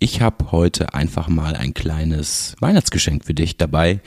Ich habe heute einfach mal ein kleines Weihnachtsgeschenk für dich dabei,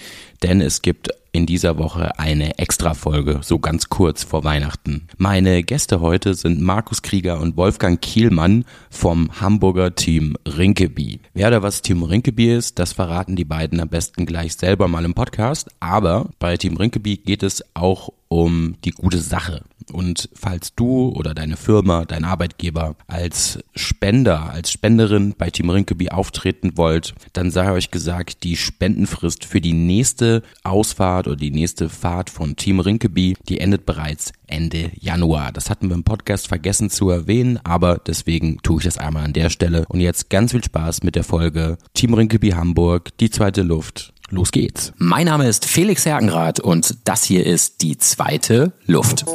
denn es gibt in dieser Woche eine Extra-Folge, so ganz kurz vor Weihnachten. Meine Gäste heute sind Markus Krieger und Wolfgang Kielmann vom Hamburger Team Rinkeby. Wer oder was Team Rinkeby ist, das verraten die beiden am besten gleich selber mal im Podcast, aber bei Team Rinkeby geht es auch um die gute Sache. Und falls du oder deine Firma, dein Arbeitgeber als Spender, als Spenderin bei Team Rinkeby auftreten wollt, dann sei euch gesagt, die Spendenfrist für die nächste Ausfahrt oder die nächste Fahrt von Team Rinkeby, die endet bereits Ende Januar. Das hatten wir im Podcast vergessen zu erwähnen, aber deswegen tue ich das einmal an der Stelle. Und jetzt ganz viel Spaß mit der Folge Team Rinkeby Hamburg, die zweite Luft. Los geht's. Mein Name ist Felix Herkenrath und das hier ist die zweite Luft.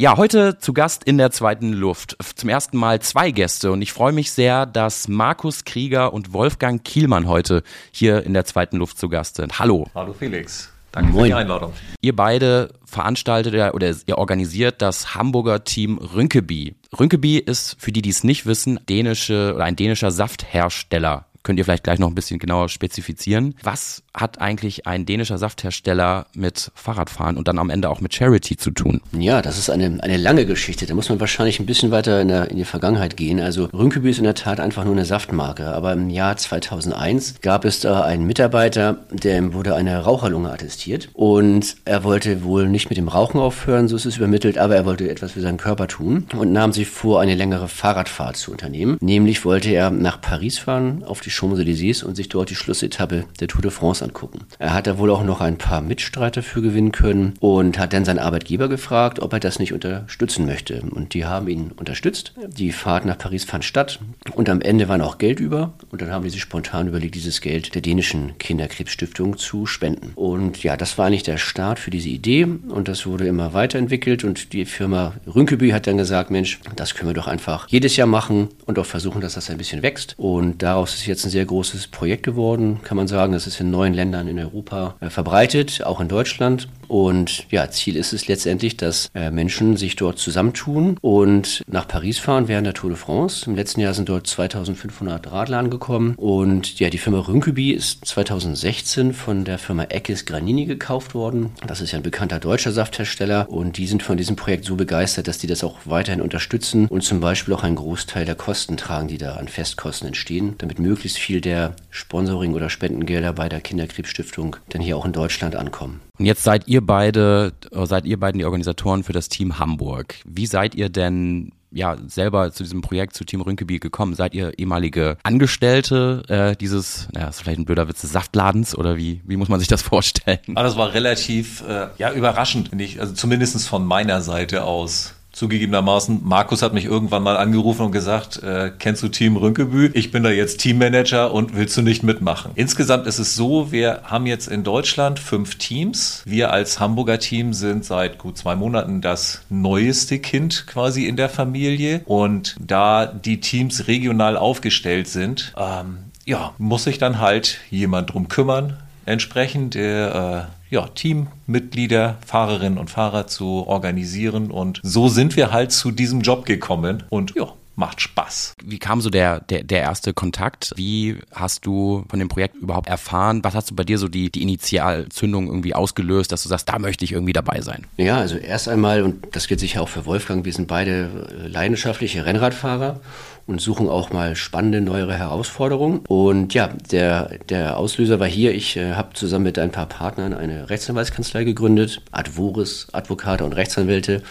Ja, heute zu Gast in der zweiten Luft. Zum ersten Mal zwei Gäste und ich freue mich sehr, dass Markus Krieger und Wolfgang Kielmann heute hier in der zweiten Luft zu Gast sind. Hallo. Hallo Felix. Danke Moin. für die Einladung. Ihr beide veranstaltet oder ihr organisiert das Hamburger Team Rünkeby. Rünkeby ist, für die, die es nicht wissen, dänische oder ein dänischer Safthersteller. Könnt ihr vielleicht gleich noch ein bisschen genauer spezifizieren. Was hat eigentlich ein dänischer Safthersteller mit Fahrradfahren und dann am Ende auch mit Charity zu tun? Ja, das ist eine, eine lange Geschichte. Da muss man wahrscheinlich ein bisschen weiter in, der, in die Vergangenheit gehen. Also Rünkeby ist in der Tat einfach nur eine Saftmarke. Aber im Jahr 2001 gab es da einen Mitarbeiter, dem wurde eine Raucherlunge attestiert. Und er wollte wohl nicht mit dem Rauchen aufhören, so ist es übermittelt, aber er wollte etwas für seinen Körper tun und nahm sich vor, eine längere Fahrradfahrt zu unternehmen. Nämlich wollte er nach Paris fahren, auf die Champs-Élysées und sich dort die Schlussetappe der Tour de France angucken. Er hat da wohl auch noch ein paar Mitstreiter für gewinnen können und hat dann seinen Arbeitgeber gefragt, ob er das nicht unterstützen möchte. Und die haben ihn unterstützt. Die Fahrt nach Paris fand statt und am Ende war noch Geld über. Und dann haben die sich spontan überlegt, dieses Geld der dänischen Kinderkrebsstiftung zu spenden. Und ja, das war eigentlich der Start für diese Idee und das wurde immer weiterentwickelt und die Firma Rünkeby hat dann gesagt, Mensch, das können wir doch einfach jedes Jahr machen und auch versuchen, dass das ein bisschen wächst. Und daraus ist jetzt ein sehr großes Projekt geworden, kann man sagen. Das ist in neun Ländern in Europa äh, verbreitet, auch in Deutschland. Und ja, Ziel ist es letztendlich, dass äh, Menschen sich dort zusammentun und nach Paris fahren während der Tour de France. Im letzten Jahr sind dort 2500 Radler angekommen. Und ja, die Firma Rünkeby ist 2016 von der Firma Eckes Granini gekauft worden. Das ist ja ein bekannter deutscher Safthersteller. Und die sind von diesem Projekt so begeistert, dass die das auch weiterhin unterstützen und zum Beispiel auch einen Großteil der Kosten tragen, die da an Festkosten entstehen, damit möglichst viel der Sponsoring- oder Spendengelder bei der Kinderkrebsstiftung dann hier auch in Deutschland ankommen. Und jetzt seid ihr beide, äh, seid ihr beiden die Organisatoren für das Team Hamburg. Wie seid ihr denn ja selber zu diesem Projekt zu Team Rünkeby gekommen? Seid ihr ehemalige Angestellte äh, dieses, naja, ist vielleicht ein blöder Witz, des Saftladens oder wie, wie muss man sich das vorstellen? Ah, das war relativ äh, ja überraschend, finde ich, also zumindest von meiner Seite aus zugegebenermaßen, Markus hat mich irgendwann mal angerufen und gesagt, äh, kennst du Team Rünkebü? Ich bin da jetzt Teammanager und willst du nicht mitmachen? Insgesamt ist es so, wir haben jetzt in Deutschland fünf Teams. Wir als Hamburger Team sind seit gut zwei Monaten das neueste Kind quasi in der Familie. Und da die Teams regional aufgestellt sind, ähm, ja, muss sich dann halt jemand drum kümmern, entsprechend der äh, ja, Teammitglieder, Fahrerinnen und Fahrer zu organisieren. Und so sind wir halt zu diesem Job gekommen. Und ja, macht Spaß. Wie kam so der, der, der erste Kontakt? Wie hast du von dem Projekt überhaupt erfahren? Was hast du bei dir so die, die Initialzündung irgendwie ausgelöst, dass du sagst, da möchte ich irgendwie dabei sein? Ja, also erst einmal, und das gilt sicher auch für Wolfgang, wir sind beide leidenschaftliche Rennradfahrer und suchen auch mal spannende, neuere Herausforderungen. Und ja, der, der Auslöser war hier, ich äh, habe zusammen mit ein paar Partnern eine Rechtsanwaltskanzlei gegründet, Advoris, Advokate und Rechtsanwälte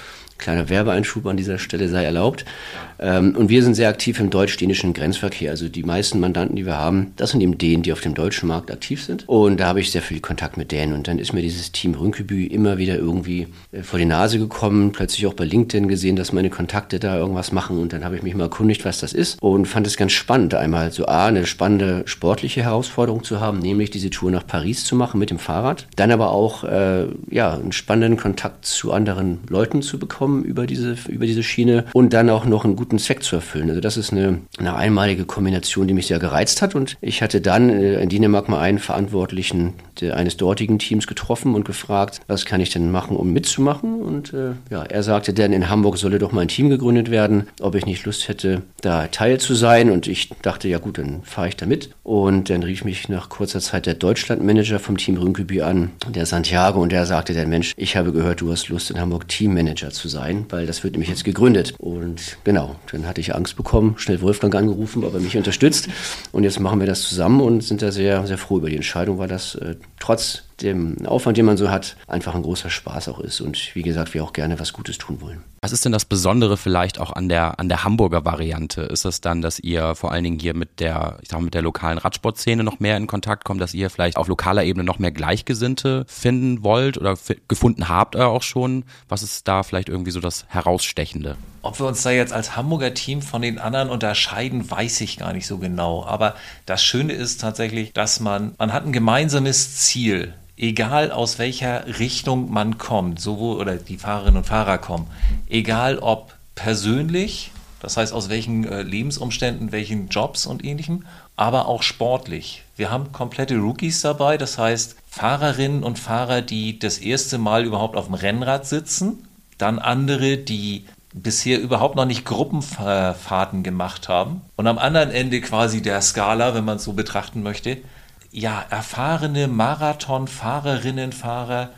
Kleiner Werbeeinschub an dieser Stelle sei erlaubt. Ähm, und wir sind sehr aktiv im deutsch-dänischen Grenzverkehr. Also die meisten Mandanten, die wir haben, das sind eben Dänen, die auf dem deutschen Markt aktiv sind. Und da habe ich sehr viel Kontakt mit Dänen. Und dann ist mir dieses Team Rünkebü immer wieder irgendwie äh, vor die Nase gekommen. Plötzlich auch bei LinkedIn gesehen, dass meine Kontakte da irgendwas machen. Und dann habe ich mich mal erkundigt, was das ist. Und fand es ganz spannend, einmal so A, eine spannende sportliche Herausforderung zu haben, nämlich diese Tour nach Paris zu machen mit dem Fahrrad. Dann aber auch äh, ja, einen spannenden Kontakt zu anderen Leuten zu bekommen über diese, über diese Schiene und dann auch noch einen guten Zweck zu erfüllen. Also das ist eine, eine einmalige Kombination, die mich sehr gereizt hat. Und ich hatte dann äh, in Dänemark mal einen Verantwortlichen eines dortigen Teams getroffen und gefragt, was kann ich denn machen, um mitzumachen? Und äh, ja, er sagte dann, in Hamburg solle doch mal ein Team gegründet werden, ob ich nicht Lust hätte, da Teil zu sein. Und ich dachte, ja gut, dann fahre ich da mit. Und dann rief mich nach kurzer Zeit der Deutschlandmanager vom Team Rünkeby an, der Santiago. Und der sagte, der Mensch, ich habe gehört, du hast Lust in Hamburg Teammanager zu sein, weil das wird nämlich jetzt gegründet. Und genau, dann hatte ich Angst bekommen, schnell Wolfgang angerufen, ob er mich unterstützt. Und jetzt machen wir das zusammen und sind da sehr, sehr froh über die Entscheidung, weil das äh, trotz dem Aufwand, den man so hat, einfach ein großer Spaß auch ist. Und wie gesagt, wir auch gerne was Gutes tun wollen. Was ist denn das Besondere vielleicht auch an der, an der Hamburger Variante? Ist das dann, dass ihr vor allen Dingen hier mit der, ich sag mal, mit der lokalen Radsportszene noch mehr in Kontakt kommt, dass ihr vielleicht auf lokaler Ebene noch mehr Gleichgesinnte finden wollt oder gefunden habt ihr auch schon? Was ist da vielleicht irgendwie so das Herausstechende? Ob wir uns da jetzt als Hamburger Team von den anderen unterscheiden, weiß ich gar nicht so genau. Aber das Schöne ist tatsächlich, dass man, man hat ein gemeinsames Ziel egal aus welcher Richtung man kommt, sowohl oder die Fahrerinnen und Fahrer kommen, egal ob persönlich, das heißt aus welchen äh, Lebensumständen, welchen Jobs und ähnlichem, aber auch sportlich. Wir haben komplette Rookies dabei, das heißt Fahrerinnen und Fahrer, die das erste Mal überhaupt auf dem Rennrad sitzen, dann andere, die bisher überhaupt noch nicht Gruppenfahrten gemacht haben und am anderen Ende quasi der Skala, wenn man es so betrachten möchte, ja, erfahrene Marathonfahrerinnen, Fahrer,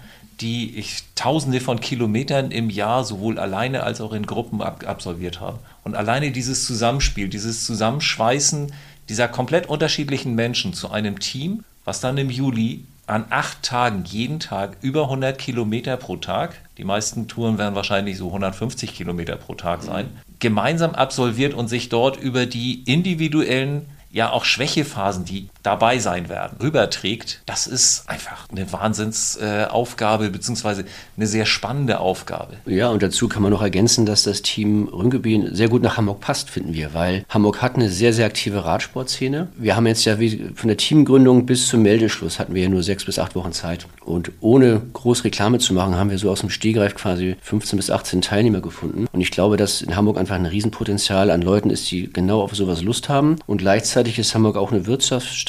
die ich tausende von Kilometern im Jahr sowohl alleine als auch in Gruppen ab absolviert haben. Und alleine dieses Zusammenspiel, dieses Zusammenschweißen dieser komplett unterschiedlichen Menschen zu einem Team, was dann im Juli an acht Tagen, jeden Tag über 100 Kilometer pro Tag, die meisten Touren werden wahrscheinlich so 150 Kilometer pro Tag sein, gemeinsam absolviert und sich dort über die individuellen ja auch Schwächephasen, die dabei sein werden, rüberträgt, das ist einfach eine Wahnsinnsaufgabe, äh, beziehungsweise eine sehr spannende Aufgabe. Ja, und dazu kann man noch ergänzen, dass das Team Rünkeby sehr gut nach Hamburg passt, finden wir, weil Hamburg hat eine sehr, sehr aktive Radsportszene. Wir haben jetzt ja wie von der Teamgründung bis zum Meldeschluss hatten wir ja nur sechs bis acht Wochen Zeit. Und ohne groß Reklame zu machen, haben wir so aus dem Stehgreif quasi 15 bis 18 Teilnehmer gefunden. Und ich glaube, dass in Hamburg einfach ein Riesenpotenzial an Leuten ist, die genau auf sowas Lust haben und gleichzeitig ist Hamburg auch eine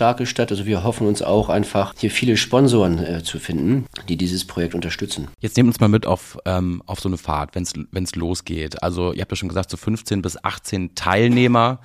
wirtschaftsstarke Stadt. Also wir hoffen uns auch einfach hier viele Sponsoren äh, zu finden, die dieses Projekt unterstützen. Jetzt nehmt uns mal mit auf, ähm, auf so eine Fahrt, wenn es losgeht. Also ihr habt ja schon gesagt, so 15 bis 18 Teilnehmer.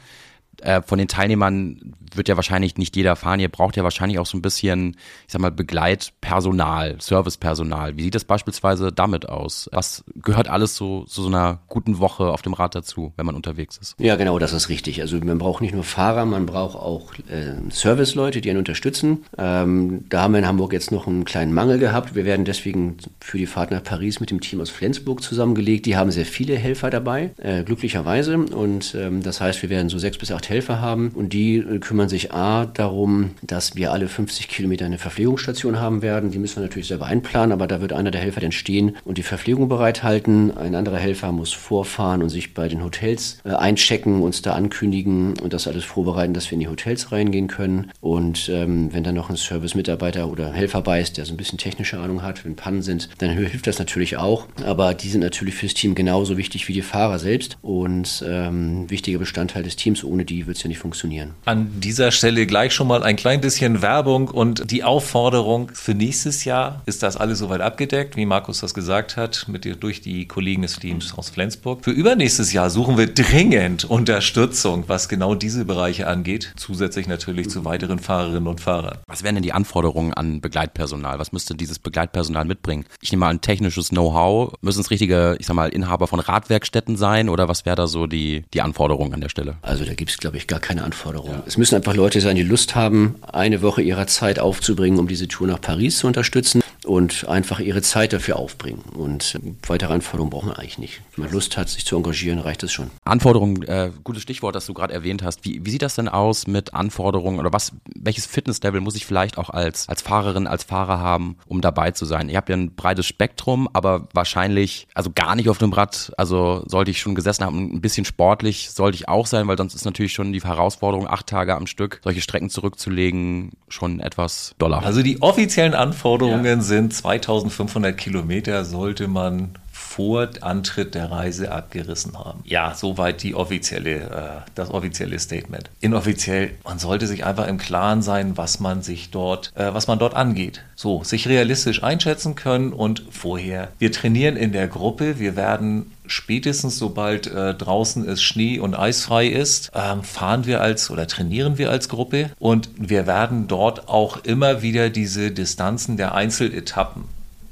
Äh, von den Teilnehmern wird ja wahrscheinlich nicht jeder fahren. Ihr braucht ja wahrscheinlich auch so ein bisschen, ich sag mal, Begleitpersonal, Servicepersonal. Wie sieht das beispielsweise damit aus? Was gehört alles so zu so, einer guten Woche auf dem Rad dazu, wenn man unterwegs ist? Ja, genau, das ist richtig. Also man braucht nicht nur Fahrer, man braucht auch äh, Serviceleute, die einen unterstützen. Ähm, da haben wir in Hamburg jetzt noch einen kleinen Mangel gehabt. Wir werden deswegen für die Fahrt nach Paris mit dem Team aus Flensburg zusammengelegt. Die haben sehr viele Helfer dabei, äh, glücklicherweise. Und ähm, das heißt, wir werden so sechs bis acht Helfer haben und die äh, kümmern sich A darum, dass wir alle 50 Kilometer eine Verpflegungsstation haben werden. Die müssen wir natürlich selber einplanen, aber da wird einer der Helfer dann stehen und die Verpflegung bereithalten. Ein anderer Helfer muss vorfahren und sich bei den Hotels äh, einchecken, uns da ankündigen und das alles vorbereiten, dass wir in die Hotels reingehen können. Und ähm, wenn dann noch ein Service-Mitarbeiter oder Helfer bei ist, der so ein bisschen technische Ahnung hat, wenn Pannen sind, dann hilft das natürlich auch. Aber die sind natürlich fürs Team genauso wichtig wie die Fahrer selbst und ähm, wichtiger Bestandteil des Teams. Ohne die wird es ja nicht funktionieren. An dieser Stelle gleich schon mal ein klein bisschen Werbung und die Aufforderung für nächstes Jahr. Ist das alles soweit abgedeckt, wie Markus das gesagt hat, mit, durch die Kollegen des Teams aus Flensburg? Für übernächstes Jahr suchen wir dringend Unterstützung, was genau diese Bereiche angeht. Zusätzlich natürlich zu weiteren Fahrerinnen und Fahrern. Was wären denn die Anforderungen an Begleitpersonal? Was müsste dieses Begleitpersonal mitbringen? Ich nehme mal ein technisches Know-how. Müssen es richtige, ich sag mal, Inhaber von Radwerkstätten sein oder was wäre da so die, die Anforderung an der Stelle? Also da gibt es, glaube ich, gar keine Anforderung. Ja. Es müssen einfach Leute sein, die Lust haben, eine Woche ihrer Zeit aufzubringen, um diese Tour nach Paris zu unterstützen und einfach ihre Zeit dafür aufbringen. Und weitere Anforderungen braucht man eigentlich nicht. Wenn man Lust hat, sich zu engagieren, reicht das schon. Anforderungen, äh, gutes Stichwort, das du gerade erwähnt hast. Wie, wie sieht das denn aus mit Anforderungen oder was, welches Fitnesslevel muss ich vielleicht auch als, als Fahrerin, als Fahrer haben, um dabei zu sein? Ihr habt ja ein breites Spektrum, aber wahrscheinlich, also gar nicht auf dem Rad, also sollte ich schon gesessen haben, ein bisschen sportlich sollte ich auch sein, weil sonst ist natürlich schon die Herausforderung, acht Tage am Stück solche Strecken zurückzulegen, schon etwas doller. Also die offiziellen Anforderungen ja. sind 2500 Kilometer sollte man vor Antritt der Reise abgerissen haben. Ja, soweit die offizielle, äh, das offizielle Statement. Inoffiziell, man sollte sich einfach im Klaren sein, was man sich dort, äh, was man dort angeht. So, sich realistisch einschätzen können und vorher. Wir trainieren in der Gruppe, wir werden spätestens sobald äh, draußen es Schnee und eisfrei ist, ähm, fahren wir als oder trainieren wir als Gruppe und wir werden dort auch immer wieder diese Distanzen der Einzeletappen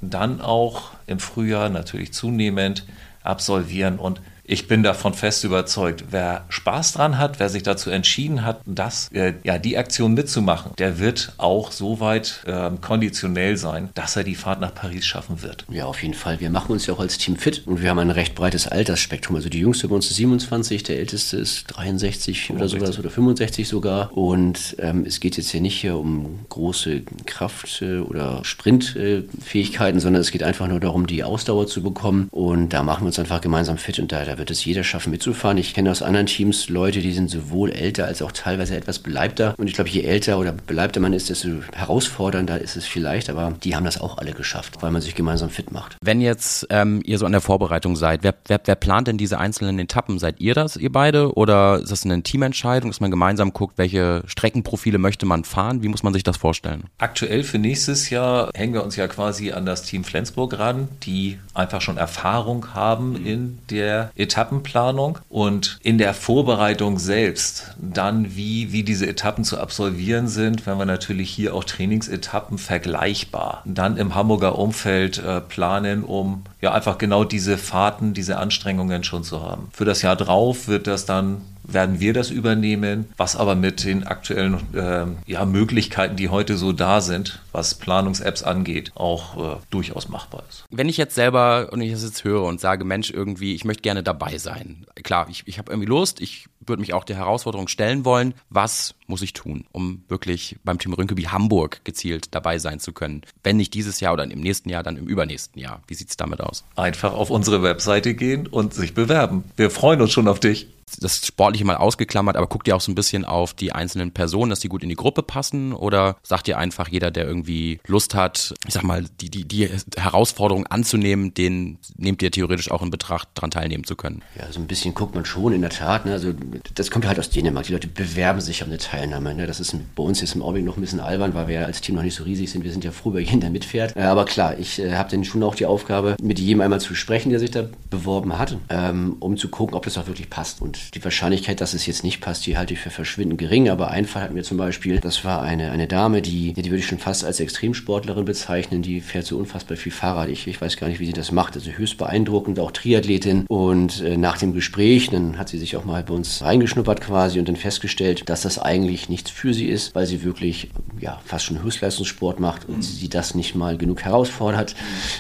dann auch im Frühjahr natürlich zunehmend absolvieren und ich bin davon fest überzeugt, wer Spaß dran hat, wer sich dazu entschieden hat, das, äh, ja, die Aktion mitzumachen, der wird auch so weit äh, konditionell sein, dass er die Fahrt nach Paris schaffen wird. Ja, auf jeden Fall. Wir machen uns ja auch als Team fit und wir haben ein recht breites Altersspektrum. Also die jüngste bei uns ist 27, der älteste ist 63 65. oder sowas oder 65 sogar. Und ähm, es geht jetzt hier nicht hier um große Kraft- äh, oder Sprintfähigkeiten, sondern es geht einfach nur darum, die Ausdauer zu bekommen. Und da machen wir uns einfach gemeinsam fit und da, da wird es jeder schaffen mitzufahren. Ich kenne aus anderen Teams Leute, die sind sowohl älter als auch teilweise etwas beleibter. Und ich glaube, je älter oder beleibter man ist, desto herausfordernder ist es vielleicht. Aber die haben das auch alle geschafft, weil man sich gemeinsam fit macht. Wenn jetzt ähm, ihr so an der Vorbereitung seid, wer, wer, wer plant denn diese einzelnen Etappen? Seid ihr das, ihr beide? Oder ist das eine Teamentscheidung, dass man gemeinsam guckt, welche Streckenprofile möchte man fahren? Wie muss man sich das vorstellen? Aktuell für nächstes Jahr hängen wir uns ja quasi an das Team Flensburg ran, die einfach schon Erfahrung haben in der Etappenplanung und in der Vorbereitung selbst, dann wie, wie diese Etappen zu absolvieren sind, wenn wir natürlich hier auch Trainingsetappen vergleichbar dann im Hamburger Umfeld äh, planen, um ja einfach genau diese Fahrten, diese Anstrengungen schon zu haben. Für das Jahr drauf wird das dann werden wir das übernehmen, was aber mit den aktuellen äh, ja, Möglichkeiten, die heute so da sind, was Planungs-Apps angeht, auch äh, durchaus machbar ist. Wenn ich jetzt selber und ich das jetzt höre und sage, Mensch, irgendwie, ich möchte gerne dabei sein. Klar, ich, ich habe irgendwie Lust, ich würde mich auch der Herausforderung stellen wollen, was muss ich tun, um wirklich beim Team Rünkeby Hamburg gezielt dabei sein zu können? Wenn nicht dieses Jahr oder im nächsten Jahr, dann im übernächsten Jahr. Wie sieht es damit aus? Einfach auf unsere Webseite gehen und sich bewerben. Wir freuen uns schon auf dich das Sportliche mal ausgeklammert, aber guckt ihr auch so ein bisschen auf die einzelnen Personen, dass die gut in die Gruppe passen? Oder sagt ihr einfach, jeder, der irgendwie Lust hat, ich sag mal, die, die, die Herausforderung anzunehmen, den nehmt ihr theoretisch auch in Betracht, daran teilnehmen zu können? Ja, so ein bisschen guckt man schon in der Tat. Ne? Also das kommt halt aus Dänemark. Die Leute bewerben sich um eine Teilnahme. Ne? Das ist bei uns jetzt im Augenblick noch ein bisschen albern, weil wir ja als Team noch nicht so riesig sind. Wir sind ja froh über jeden, der mitfährt. Äh, aber klar, ich äh, habe dann schon auch die Aufgabe, mit jedem einmal zu sprechen, der sich da beworben hat, ähm, um zu gucken, ob das auch wirklich passt. Und die Wahrscheinlichkeit, dass es jetzt nicht passt, die halte ich für verschwindend gering. Aber ein Fall hatten wir zum Beispiel, das war eine, eine Dame, die, die würde ich schon fast als Extremsportlerin bezeichnen. Die fährt so unfassbar viel Fahrrad. Ich, ich weiß gar nicht, wie sie das macht. Also höchst beeindruckend, auch Triathletin. Und äh, nach dem Gespräch, dann hat sie sich auch mal bei uns reingeschnuppert quasi und dann festgestellt, dass das eigentlich nichts für sie ist, weil sie wirklich ja, fast schon Höchstleistungssport macht und sie das nicht mal genug herausfordert.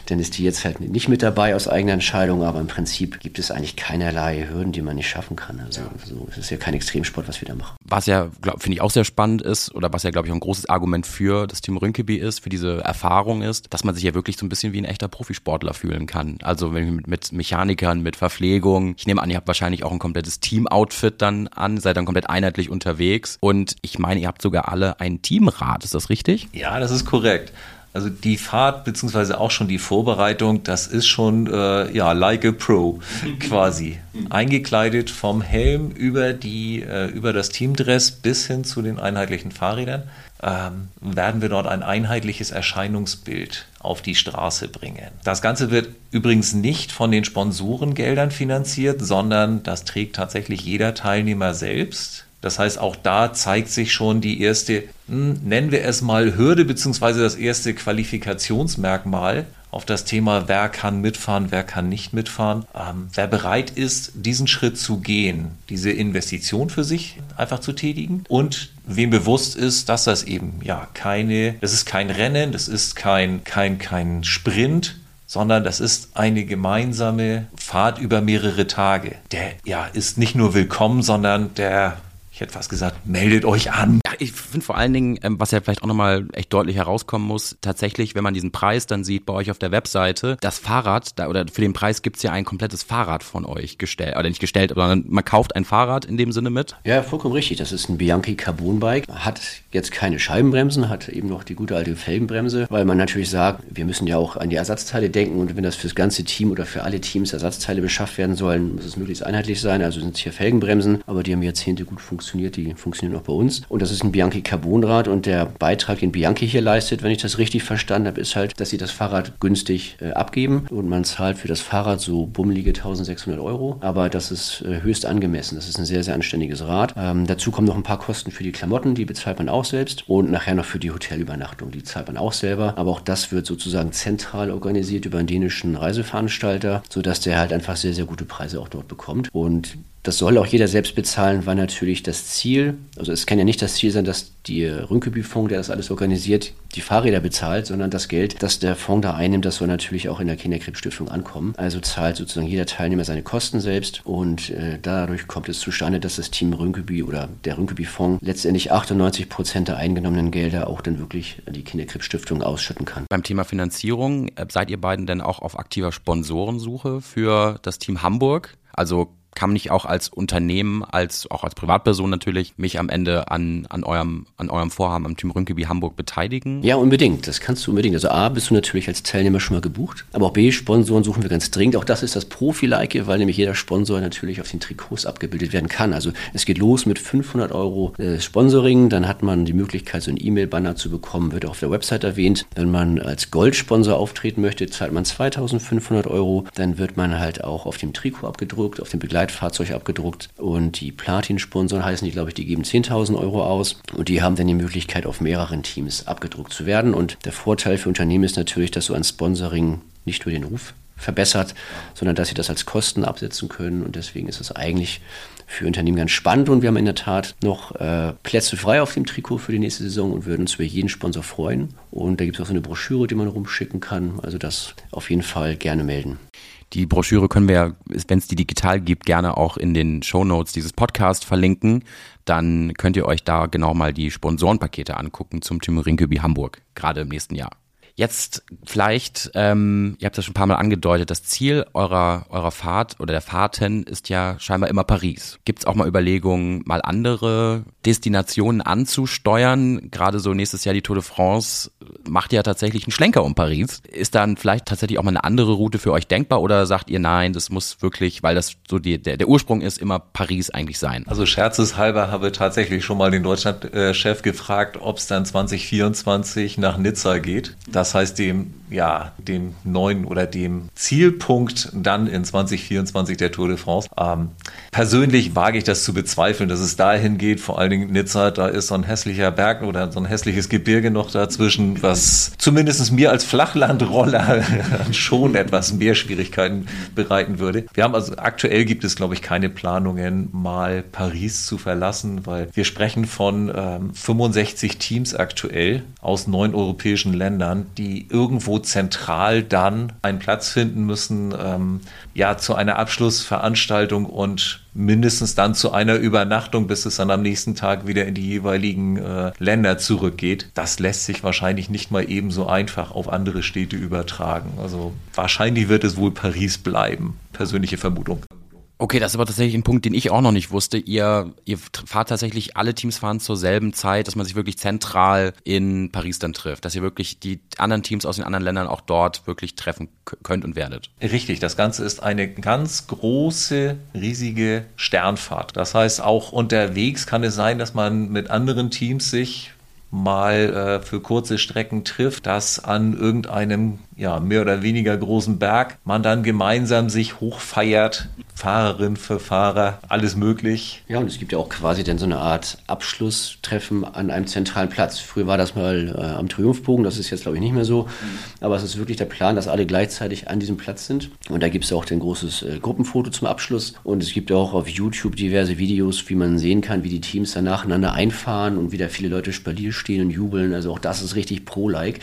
Dann ist die jetzt halt nicht mit dabei aus eigener Entscheidung, aber im Prinzip gibt es eigentlich keinerlei Hürden, die man nicht schaffen kann. Also so, es ist ja kein Extremsport, was wir da machen. Was ja, finde ich, auch sehr spannend ist oder was ja, glaube ich, auch ein großes Argument für das Team Rünkeby ist, für diese Erfahrung ist, dass man sich ja wirklich so ein bisschen wie ein echter Profisportler fühlen kann. Also wenn mit, mit Mechanikern, mit Verpflegung. Ich nehme an, ihr habt wahrscheinlich auch ein komplettes Team-Outfit dann an, seid dann komplett einheitlich unterwegs. Und ich meine, ihr habt sogar alle ein Teamrad, ist das richtig? Ja, das ist korrekt. Also die Fahrt beziehungsweise auch schon die Vorbereitung, das ist schon äh, ja like a Pro quasi eingekleidet vom Helm über die äh, über das Teamdress bis hin zu den einheitlichen Fahrrädern ähm, werden wir dort ein einheitliches Erscheinungsbild auf die Straße bringen. Das Ganze wird übrigens nicht von den Sponsorengeldern finanziert, sondern das trägt tatsächlich jeder Teilnehmer selbst. Das heißt, auch da zeigt sich schon die erste, hm, nennen wir es mal Hürde, beziehungsweise das erste Qualifikationsmerkmal auf das Thema, wer kann mitfahren, wer kann nicht mitfahren. Ähm, wer bereit ist, diesen Schritt zu gehen, diese Investition für sich einfach zu tätigen und wem bewusst ist, dass das eben ja keine, das ist kein Rennen, das ist kein, kein, kein Sprint, sondern das ist eine gemeinsame Fahrt über mehrere Tage. Der ja ist nicht nur willkommen, sondern der ich hätte fast gesagt, meldet euch an. Ja, ich finde vor allen Dingen, ähm, was ja vielleicht auch nochmal echt deutlich herauskommen muss, tatsächlich, wenn man diesen Preis dann sieht bei euch auf der Webseite, das Fahrrad, da, oder für den Preis gibt's ja ein komplettes Fahrrad von euch gestellt, oder nicht gestellt, sondern man kauft ein Fahrrad in dem Sinne mit. Ja, vollkommen richtig. Das ist ein Bianchi Carbon Bike, hat jetzt keine Scheibenbremsen, hat eben noch die gute alte Felgenbremse, weil man natürlich sagt, wir müssen ja auch an die Ersatzteile denken und wenn das fürs ganze Team oder für alle Teams Ersatzteile beschafft werden sollen, muss es möglichst einheitlich sein. Also sind es hier Felgenbremsen, aber die haben Jahrzehnte gut funktioniert funktioniert, die funktionieren auch bei uns. Und das ist ein Bianchi Carbonrad und der Beitrag, den Bianchi hier leistet, wenn ich das richtig verstanden habe, ist halt, dass sie das Fahrrad günstig äh, abgeben und man zahlt für das Fahrrad so bummelige 1600 Euro. Aber das ist äh, höchst angemessen. Das ist ein sehr, sehr anständiges Rad. Ähm, dazu kommen noch ein paar Kosten für die Klamotten, die bezahlt man auch selbst und nachher noch für die Hotelübernachtung, die zahlt man auch selber. Aber auch das wird sozusagen zentral organisiert über einen dänischen Reiseveranstalter, sodass der halt einfach sehr, sehr gute Preise auch dort bekommt. Und das soll auch jeder selbst bezahlen, weil natürlich das Ziel, also es kann ja nicht das Ziel sein, dass die Rünkeby-Fonds, der das alles organisiert, die Fahrräder bezahlt, sondern das Geld, das der Fonds da einnimmt, das soll natürlich auch in der Kinderkrebsstiftung ankommen. Also zahlt sozusagen jeder Teilnehmer seine Kosten selbst und äh, dadurch kommt es zustande, dass das Team Rünkeby oder der Rünkeby-Fonds letztendlich 98 Prozent der eingenommenen Gelder auch dann wirklich an die Kinderkrebsstiftung ausschütten kann. Beim Thema Finanzierung, äh, seid ihr beiden denn auch auf aktiver Sponsorensuche für das Team Hamburg? Also kann ich auch als Unternehmen, als auch als Privatperson natürlich mich am Ende an, an, eurem, an eurem Vorhaben am Team Rünkeby Hamburg beteiligen? Ja, unbedingt. Das kannst du unbedingt. Also A, bist du natürlich als Teilnehmer schon mal gebucht. Aber auch B, Sponsoren suchen wir ganz dringend. Auch das ist das Profi-like, weil nämlich jeder Sponsor natürlich auf den Trikots abgebildet werden kann. Also es geht los mit 500 Euro äh, Sponsoring. Dann hat man die Möglichkeit, so ein E-Mail-Banner zu bekommen, wird auch auf der Website erwähnt. Wenn man als Goldsponsor auftreten möchte, zahlt man 2500 Euro. Dann wird man halt auch auf dem Trikot abgedruckt, auf dem Begleiter Begleitfahrzeug abgedruckt. Und die Platin-Sponsoren heißen die, glaube ich, die geben 10.000 Euro aus. Und die haben dann die Möglichkeit, auf mehreren Teams abgedruckt zu werden. Und der Vorteil für Unternehmen ist natürlich, dass so ein Sponsoring nicht nur den Ruf verbessert, sondern dass sie das als Kosten absetzen können. Und deswegen ist es eigentlich für Unternehmen ganz spannend. Und wir haben in der Tat noch äh, Plätze frei auf dem Trikot für die nächste Saison und würden uns über jeden Sponsor freuen. Und da gibt es auch so eine Broschüre, die man rumschicken kann. Also das auf jeden Fall gerne melden. Die Broschüre können wir ja, wenn es die digital gibt, gerne auch in den Show Notes dieses Podcast verlinken. Dann könnt ihr euch da genau mal die Sponsorenpakete angucken zum Team Rinkeby Hamburg, gerade im nächsten Jahr. Jetzt vielleicht, ähm, ihr habt das schon ein paar Mal angedeutet, das Ziel eurer, eurer Fahrt oder der Fahrten ist ja scheinbar immer Paris. Gibt es auch mal Überlegungen, mal andere Destinationen anzusteuern? Gerade so nächstes Jahr die Tour de France macht ja tatsächlich einen Schlenker um Paris. Ist dann vielleicht tatsächlich auch mal eine andere Route für euch denkbar oder sagt ihr nein, das muss wirklich, weil das so die, der, der Ursprung ist, immer Paris eigentlich sein? Also scherzeshalber habe tatsächlich schon mal den Deutschlandchef gefragt, ob es dann 2024 nach Nizza geht. Das das heißt, dem, ja, dem neuen oder dem Zielpunkt dann in 2024 der Tour de France. Ähm, persönlich wage ich das zu bezweifeln, dass es dahin geht. Vor allen Dingen Nizza, da ist so ein hässlicher Berg oder so ein hässliches Gebirge noch dazwischen, was zumindest mir als Flachlandroller schon etwas mehr Schwierigkeiten bereiten würde. Wir haben also aktuell gibt es, glaube ich, keine Planungen, mal Paris zu verlassen, weil wir sprechen von ähm, 65 Teams aktuell aus neun europäischen Ländern, die irgendwo zentral dann einen Platz finden müssen, ähm, ja, zu einer Abschlussveranstaltung und mindestens dann zu einer Übernachtung, bis es dann am nächsten Tag wieder in die jeweiligen äh, Länder zurückgeht. Das lässt sich wahrscheinlich nicht mal ebenso einfach auf andere Städte übertragen. Also wahrscheinlich wird es wohl Paris bleiben. Persönliche Vermutung. Okay, das ist aber tatsächlich ein Punkt, den ich auch noch nicht wusste. Ihr, ihr fahrt tatsächlich, alle Teams fahren zur selben Zeit, dass man sich wirklich zentral in Paris dann trifft. Dass ihr wirklich die anderen Teams aus den anderen Ländern auch dort wirklich treffen könnt und werdet. Richtig, das Ganze ist eine ganz große, riesige Sternfahrt. Das heißt, auch unterwegs kann es sein, dass man mit anderen Teams sich mal äh, für kurze Strecken trifft, dass an irgendeinem ja, mehr oder weniger großen Berg man dann gemeinsam sich hochfeiert, Fahrerin für Fahrer, alles möglich. Ja, und es gibt ja auch quasi dann so eine Art Abschlusstreffen an einem zentralen Platz. Früher war das mal äh, am Triumphbogen, das ist jetzt glaube ich nicht mehr so, aber es ist wirklich der Plan, dass alle gleichzeitig an diesem Platz sind. Und da gibt es auch ein großes äh, Gruppenfoto zum Abschluss und es gibt auch auf YouTube diverse Videos, wie man sehen kann, wie die Teams dann nacheinander einfahren und wie da viele Leute Spalier stehen und jubeln. Also auch das ist richtig pro-like.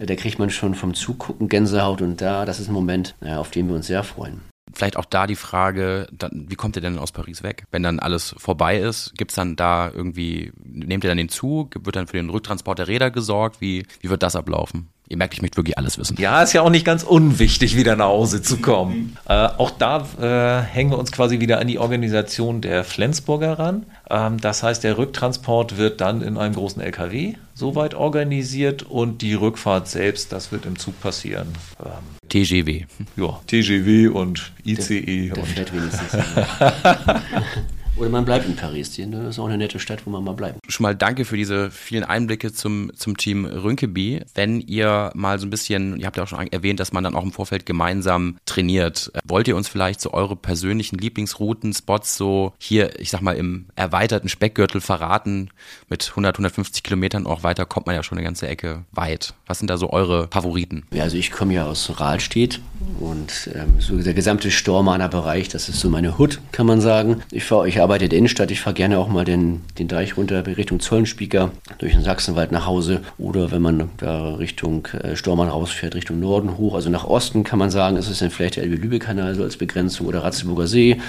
Mhm. Da kriegt man schon vom Zugucken Gänsehaut und da, das ist ein Moment, auf den wir uns sehr freuen. vielleicht auch da die Frage, dann, wie kommt ihr denn aus Paris weg? Wenn dann alles vorbei ist, gibt's dann da irgendwie, nehmt ihr dann den Zug, wird dann für den Rücktransport der Räder gesorgt? Wie, wie wird das ablaufen? Ihr merkt, ich möchte wirklich alles wissen. Ja, ist ja auch nicht ganz unwichtig, wieder nach Hause zu kommen. äh, auch da äh, hängen wir uns quasi wieder an die Organisation der Flensburger ran. Ähm, das heißt, der Rücktransport wird dann in einem großen LKW soweit organisiert und die Rückfahrt selbst, das wird im Zug passieren. Ähm, TGW. Ja, TGW und ICE. Der, der und fährt wenigstens. Oder man bleibt in Paris. Das ist auch eine nette Stadt, wo man mal bleibt. Schon mal danke für diese vielen Einblicke zum, zum Team Rünkeby. Wenn ihr mal so ein bisschen, ihr habt ja auch schon erwähnt, dass man dann auch im Vorfeld gemeinsam trainiert. Wollt ihr uns vielleicht so eure persönlichen Lieblingsrouten, Spots so hier, ich sag mal, im erweiterten Speckgürtel verraten? Mit 100, 150 Kilometern auch weiter kommt man ja schon eine ganze Ecke weit. Was sind da so eure Favoriten? Ja, also ich komme ja aus Rahlstedt und ähm, so der gesamte Stormaner Bereich, das ist so meine Hut, kann man sagen. Ich fahre, ich arbeite in der Innenstadt, ich fahre gerne auch mal den, den Deich runter Richtung Zollenspieker, durch den Sachsenwald nach Hause. Oder wenn man da Richtung äh, Stormann rausfährt, Richtung Norden hoch, also nach Osten kann man sagen, ist es dann vielleicht der Elbe-Lübeck-Kanal so als Begrenzung oder Ratzeburger See.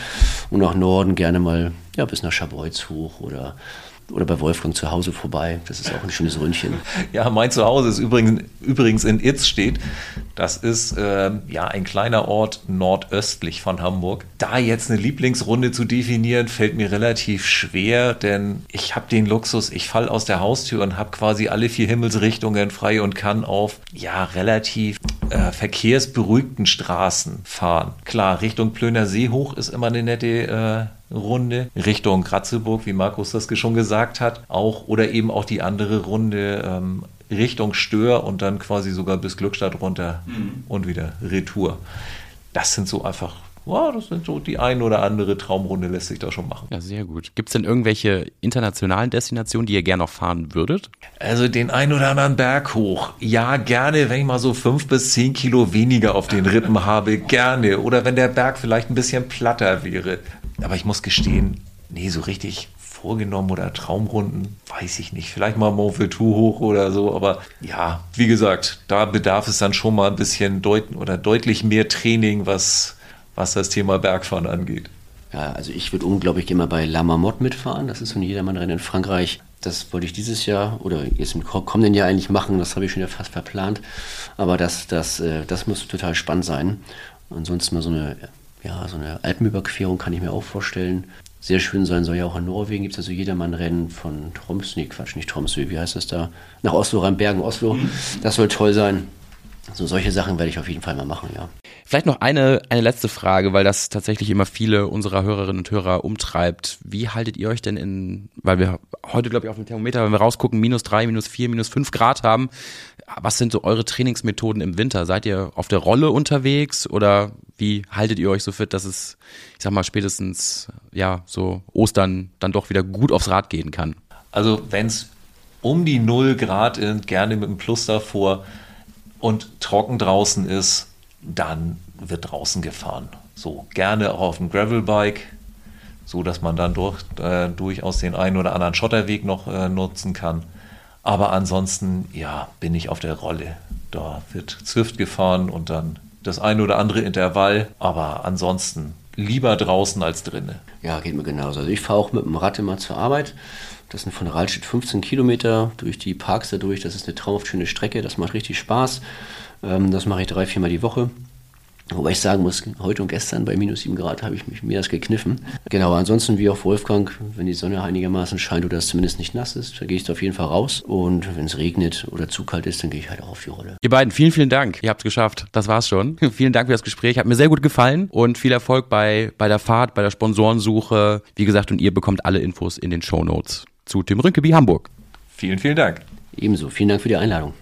Und nach Norden gerne mal ja, bis nach Scharbeutz hoch oder oder bei Wolfgang zu Hause vorbei. Das ist auch ein schönes Ründchen. Ja, mein Zuhause ist übrigens, übrigens in Itzstedt. Das ist äh, ja ein kleiner Ort nordöstlich von Hamburg. Da jetzt eine Lieblingsrunde zu definieren, fällt mir relativ schwer, denn ich habe den Luxus, ich falle aus der Haustür und habe quasi alle vier Himmelsrichtungen frei und kann auf ja relativ äh, verkehrsberuhigten Straßen fahren. Klar, Richtung Plöner See hoch ist immer eine nette äh, Runde Richtung Kratzeburg, wie Markus das schon gesagt hat, auch oder eben auch die andere Runde ähm, Richtung Stör und dann quasi sogar bis Glückstadt runter mhm. und wieder Retour. Das sind so einfach ja, das sind so die ein oder andere Traumrunde lässt sich da schon machen. Ja, sehr gut. Gibt es denn irgendwelche internationalen Destinationen, die ihr gerne noch fahren würdet? Also den ein oder anderen Berg hoch. Ja, gerne, wenn ich mal so fünf bis zehn Kilo weniger auf den Rippen habe, gerne. Oder wenn der Berg vielleicht ein bisschen platter wäre. Aber ich muss gestehen, nee, so richtig vorgenommen oder Traumrunden, weiß ich nicht. Vielleicht mal Mont Ventoux hoch oder so. Aber ja, wie gesagt, da bedarf es dann schon mal ein bisschen deut oder deutlich mehr Training, was was das Thema Bergfahren angeht. Ja, also ich würde unglaublich mal bei La Marmotte mitfahren. Das ist so ein Jedermannrennen in Frankreich. Das wollte ich dieses Jahr oder jetzt im kommenden Jahr eigentlich machen. Das habe ich schon ja fast verplant. Aber das, das, äh, das muss total spannend sein. Ansonsten mal so eine, ja, so eine Alpenüberquerung kann ich mir auch vorstellen. Sehr schön sein soll ja auch in Norwegen. Gibt es also Jedermannrennen von Tromsø, nee, Quatsch, nicht Tromsø, wie heißt das da? Nach Oslo, Rheinbergen, Oslo. Mhm. Das soll toll sein. So solche Sachen werde ich auf jeden Fall mal machen, ja. Vielleicht noch eine, eine letzte Frage, weil das tatsächlich immer viele unserer Hörerinnen und Hörer umtreibt. Wie haltet ihr euch denn in, weil wir heute, glaube ich, auf dem Thermometer, wenn wir rausgucken, minus drei, minus vier, minus fünf Grad haben. Was sind so eure Trainingsmethoden im Winter? Seid ihr auf der Rolle unterwegs oder wie haltet ihr euch so fit, dass es, ich sag mal, spätestens, ja, so Ostern dann doch wieder gut aufs Rad gehen kann? Also, wenn es um die null Grad ist, gerne mit einem Plus davor, und trocken draußen ist, dann wird draußen gefahren. So gerne auch auf dem Gravelbike, so dass man dann durch, äh, durchaus den einen oder anderen Schotterweg noch äh, nutzen kann. Aber ansonsten, ja, bin ich auf der Rolle. Da wird Zwift gefahren und dann das ein oder andere Intervall. Aber ansonsten lieber draußen als drinnen. Ja, geht mir genauso. Also ich fahre auch mit dem Rad immer zur Arbeit das sind von Rahlstedt 15 Kilometer durch die Parks dadurch. Das ist eine traumhaft schöne Strecke. Das macht richtig Spaß. Ähm, das mache ich drei, viermal die Woche. Wobei ich sagen muss, heute und gestern bei minus 7 Grad habe ich mich mehr als gekniffen. Genau, ansonsten wie auch Wolfgang, wenn die Sonne einigermaßen scheint oder es zumindest nicht nass ist, dann gehe ich da auf jeden Fall raus. Und wenn es regnet oder zu kalt ist, dann gehe ich halt auch auf die Rolle. Ihr beiden, vielen, vielen Dank. Ihr habt es geschafft. Das war's schon. vielen Dank für das Gespräch. Hat mir sehr gut gefallen und viel Erfolg bei, bei der Fahrt, bei der Sponsorensuche. Wie gesagt, und ihr bekommt alle Infos in den Show Notes zu Tim Rünkeby Hamburg. Vielen, vielen Dank. Ebenso. Vielen Dank für die Einladung.